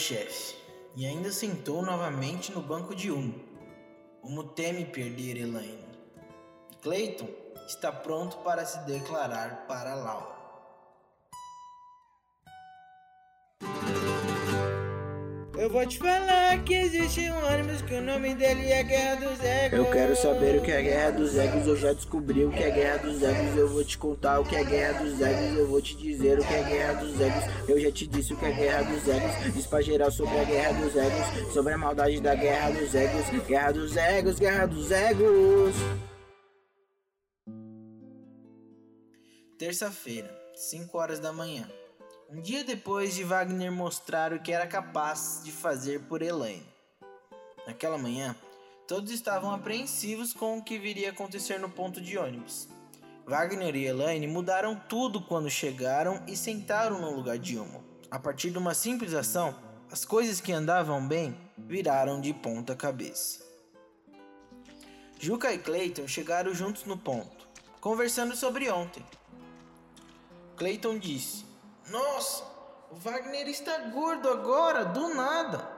chefe e ainda sentou novamente no banco de Humo. Humo teme perder Elaine. Clayton está pronto para se declarar para Laura. Eu vou te falar que existe um ônibus que o nome dele é Guerra dos Egos. Eu quero saber o que é Guerra dos Egos, eu já descobri o que é Guerra dos Egos. Eu vou te contar o que é Guerra dos Egos, eu vou te dizer o que é Guerra dos Egos. Eu já te disse o que é Guerra dos Egos, diz pra geral sobre a Guerra dos Egos, sobre a maldade da Guerra dos Egos. Guerra dos Egos, Guerra dos Egos. Terça-feira, 5 horas da manhã. Um dia depois de Wagner mostrar o que era capaz de fazer por Elaine. Naquela manhã, todos estavam apreensivos com o que viria a acontecer no ponto de ônibus. Wagner e Elaine mudaram tudo quando chegaram e sentaram no lugar de Humo. A partir de uma simples ação, as coisas que andavam bem viraram de ponta cabeça. Juca e Clayton chegaram juntos no ponto, conversando sobre ontem. Clayton disse: nossa, o Wagner está gordo agora, do nada.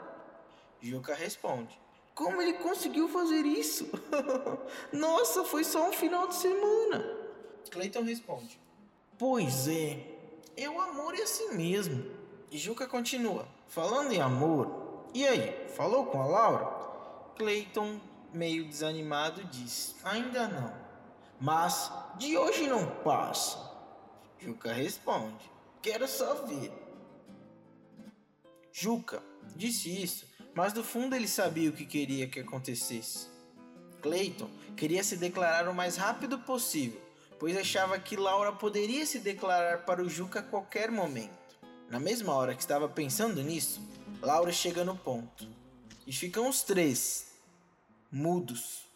Juca responde: Como ele conseguiu fazer isso? Nossa, foi só um final de semana. Clayton responde: Pois é, é o amor é assim mesmo. E Juca continua: Falando em amor, e aí, falou com a Laura? Clayton, meio desanimado, diz: Ainda não. Mas de hoje não passa. Juca responde: Quero só ver. Juca disse isso, mas no fundo ele sabia o que queria que acontecesse. Clayton queria se declarar o mais rápido possível, pois achava que Laura poderia se declarar para o Juca a qualquer momento. Na mesma hora que estava pensando nisso, Laura chega no ponto. E ficam os três, mudos.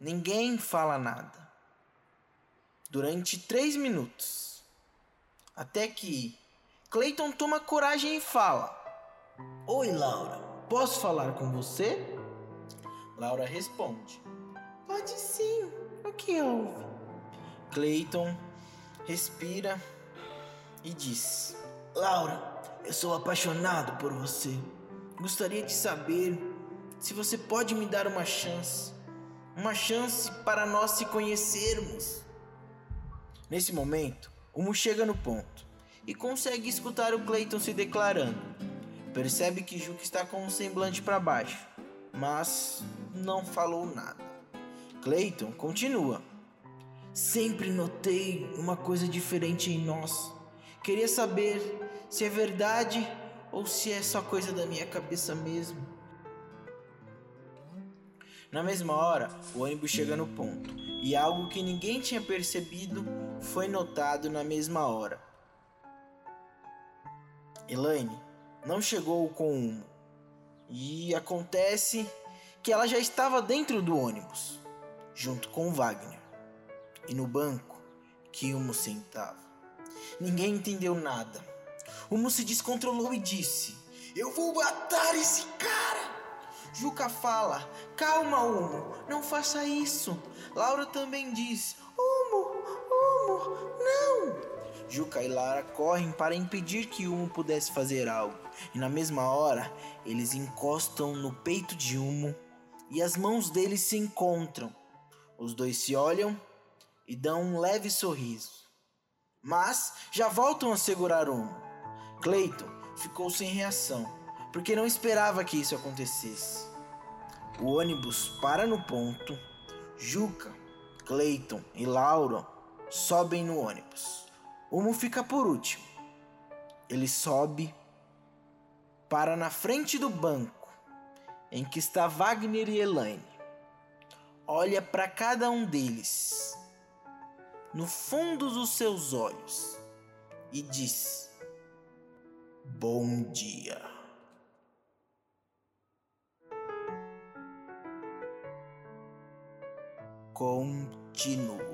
Ninguém fala nada. Durante três minutos. Até que Clayton toma coragem e fala: Oi, Laura, posso falar com você? Laura responde: Pode sim, o que houve? Clayton respira e diz: Laura, eu sou apaixonado por você. Gostaria de saber se você pode me dar uma chance. Uma chance para nós se conhecermos. Nesse momento, Humo chega no ponto e consegue escutar o Clayton se declarando. Percebe que Juca está com um semblante para baixo, mas não falou nada. Clayton continua. Sempre notei uma coisa diferente em nós. Queria saber se é verdade ou se é só coisa da minha cabeça mesmo. Na mesma hora, o ônibus chega no ponto e algo que ninguém tinha percebido foi notado na mesma hora. Elaine não chegou com um e acontece que ela já estava dentro do ônibus, junto com Wagner, e no banco que Humo sentava. Ninguém entendeu nada. Humo se descontrolou e disse: Eu vou matar esse cara! Juca fala: Calma, Humo, não faça isso. Laura também diz: Humo, Humo, não. Juca e Lara correm para impedir que Humo pudesse fazer algo, e na mesma hora eles encostam no peito de Humo e as mãos deles se encontram. Os dois se olham e dão um leve sorriso, mas já voltam a segurar Humo. Clayton ficou sem reação porque não esperava que isso acontecesse. O ônibus para no ponto. Juca, Clayton e Laura sobem no ônibus. Humo fica por último. Ele sobe para na frente do banco em que está Wagner e Elaine. Olha para cada um deles no fundo dos seus olhos e diz: Bom dia. Continua.